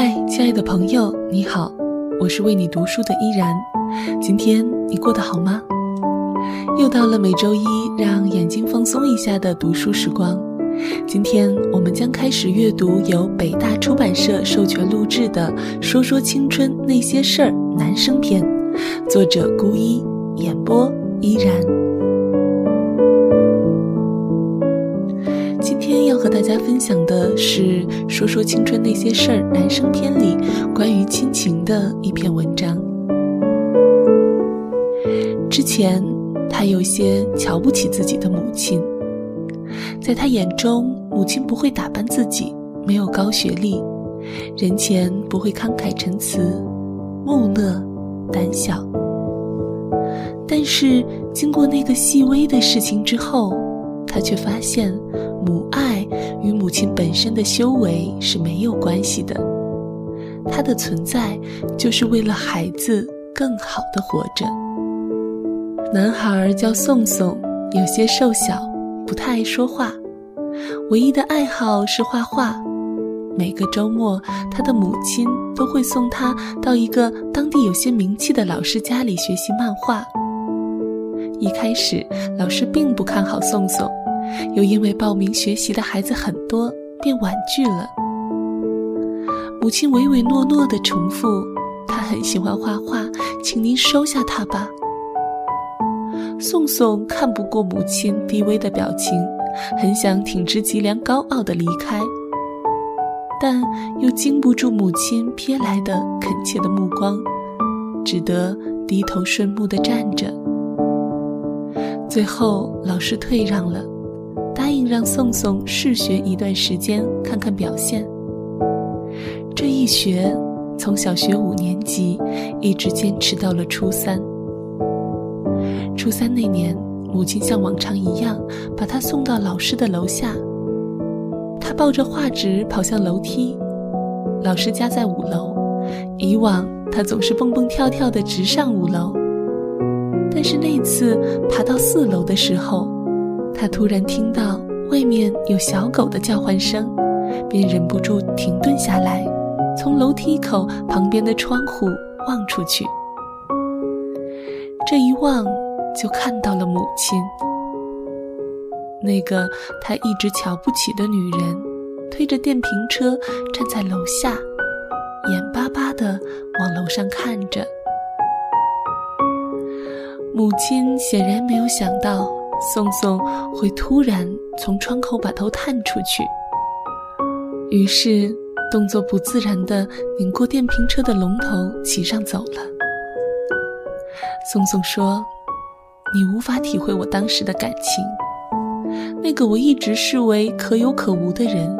嗨，亲爱的朋友，你好，我是为你读书的依然。今天你过得好吗？又到了每周一让眼睛放松一下的读书时光。今天我们将开始阅读由北大出版社授权录制的《说说青春那些事儿》男生篇，作者孤一，演播依然。大家分享的是《说说青春那些事儿》男生篇里关于亲情的一篇文章。之前，他有些瞧不起自己的母亲，在他眼中，母亲不会打扮自己，没有高学历，人前不会慷慨陈词，木讷、胆小。但是，经过那个细微的事情之后，他却发现。母爱与母亲本身的修为是没有关系的，她的存在就是为了孩子更好的活着。男孩叫宋宋，有些瘦小，不太爱说话，唯一的爱好是画画。每个周末，他的母亲都会送他到一个当地有些名气的老师家里学习漫画。一开始，老师并不看好宋宋。又因为报名学习的孩子很多，便婉拒了。母亲唯唯诺诺地重复：“他很喜欢画画，请您收下他吧。”宋宋看不过母亲低微的表情，很想挺直脊梁，高傲地离开，但又经不住母亲瞥来的恳切的目光，只得低头顺目地站着。最后，老师退让了。让宋宋试学一段时间，看看表现。这一学，从小学五年级一直坚持到了初三。初三那年，母亲像往常一样把他送到老师的楼下。他抱着画纸跑向楼梯，老师家在五楼，以往他总是蹦蹦跳跳的直上五楼。但是那次爬到四楼的时候，他突然听到外面有小狗的叫唤声，便忍不住停顿下来，从楼梯口旁边的窗户望出去。这一望，就看到了母亲。那个他一直瞧不起的女人，推着电瓶车站在楼下，眼巴巴地往楼上看着。母亲显然没有想到。宋宋会突然从窗口把头探出去，于是动作不自然地拧过电瓶车的龙头，骑上走了。宋宋说：“你无法体会我当时的感情，那个我一直视为可有可无的人，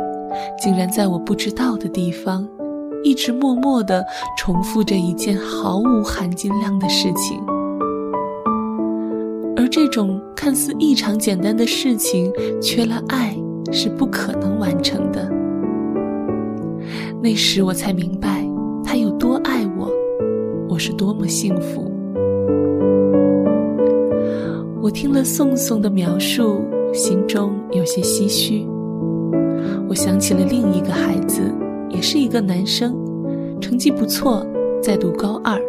竟然在我不知道的地方，一直默默地重复着一件毫无含金量的事情。”种看似异常简单的事情，缺了爱是不可能完成的。那时我才明白，他有多爱我，我是多么幸福。我听了宋宋的描述，心中有些唏嘘。我想起了另一个孩子，也是一个男生，成绩不错，在读高二。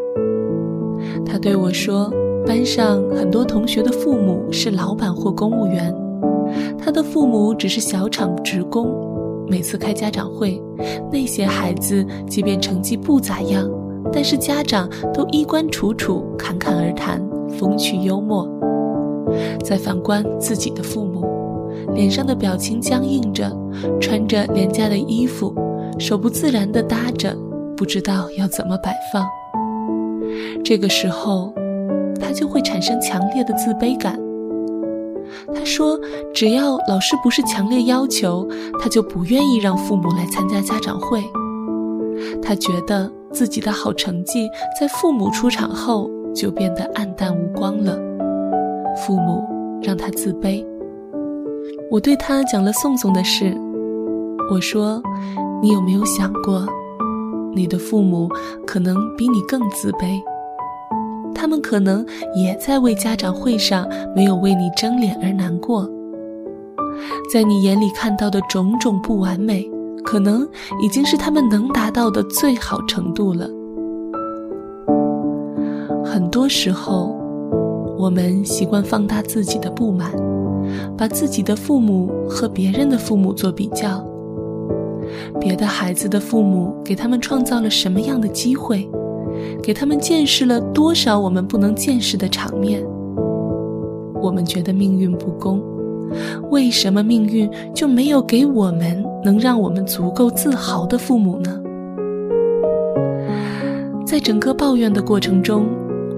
他对我说。班上很多同学的父母是老板或公务员，他的父母只是小厂职工。每次开家长会，那些孩子即便成绩不咋样，但是家长都衣冠楚楚，侃侃而谈，风趣幽默。再反观自己的父母，脸上的表情僵硬着，穿着廉价的衣服，手不自然地搭着，不知道要怎么摆放。这个时候。他就会产生强烈的自卑感。他说：“只要老师不是强烈要求，他就不愿意让父母来参加家长会。他觉得自己的好成绩在父母出场后就变得黯淡无光了。父母让他自卑。”我对他讲了宋宋的事。我说：“你有没有想过，你的父母可能比你更自卑？”他们可能也在为家长会上没有为你争脸而难过，在你眼里看到的种种不完美，可能已经是他们能达到的最好程度了。很多时候，我们习惯放大自己的不满，把自己的父母和别人的父母做比较。别的孩子的父母给他们创造了什么样的机会，给他们见识了多少我们不能见识的场面？我们觉得命运不公，为什么命运就没有给我们能让我们足够自豪的父母呢？在整个抱怨的过程中，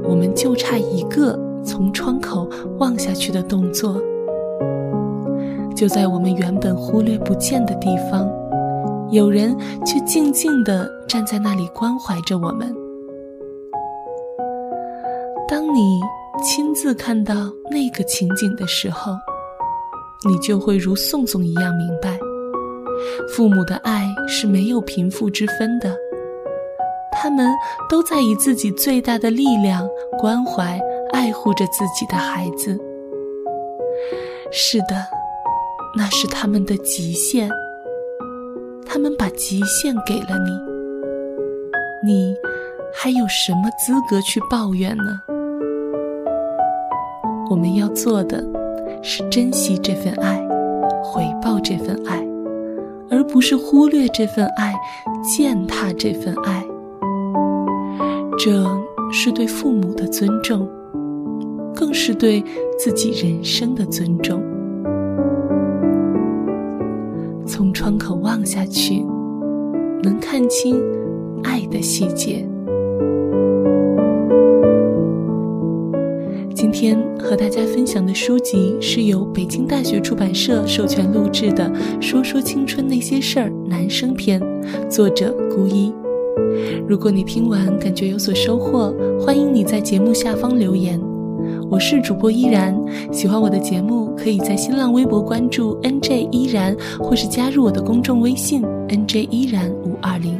我们就差一个从窗口望下去的动作。就在我们原本忽略不见的地方，有人却静静地站在那里关怀着我们。你。亲自看到那个情景的时候，你就会如宋宋一样明白，父母的爱是没有贫富之分的，他们都在以自己最大的力量关怀、爱护着自己的孩子。是的，那是他们的极限，他们把极限给了你，你还有什么资格去抱怨呢？我们要做的，是珍惜这份爱，回报这份爱，而不是忽略这份爱，践踏这份爱。这是对父母的尊重，更是对自己人生的尊重。从窗口望下去，能看清爱的细节。今天和大家分享的书籍是由北京大学出版社授权录制的《说说青春那些事儿》男生篇，作者孤一。如果你听完感觉有所收获，欢迎你在节目下方留言。我是主播依然，喜欢我的节目，可以在新浪微博关注 NJ 依然，或是加入我的公众微信 NJ 依然五二零。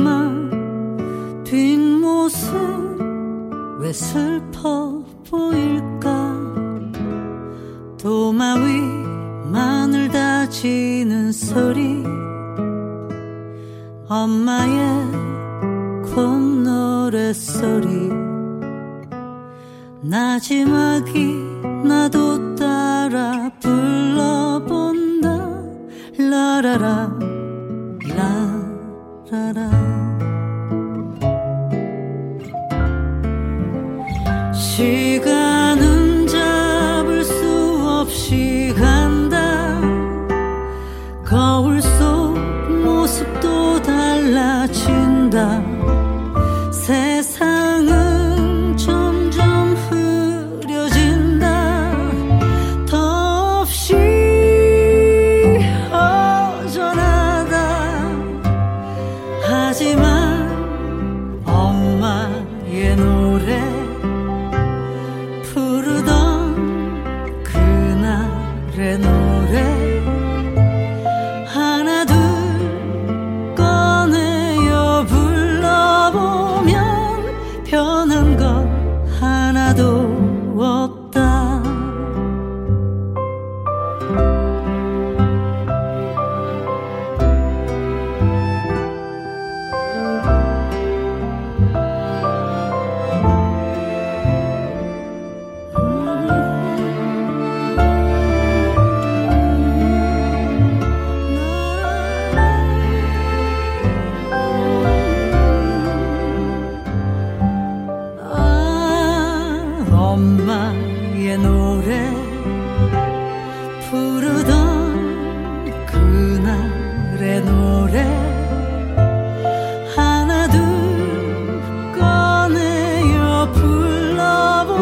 슬퍼 보일까? 도마 위 마늘 다지는 소리. 엄마의 콧노래 소리. 나지막이 나도 따라 불러본다. 라라라 几个 노래 부르던 그날의 노래 하나 둘 꺼내어 불러보면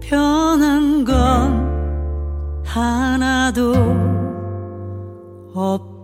변한 건 하나도 없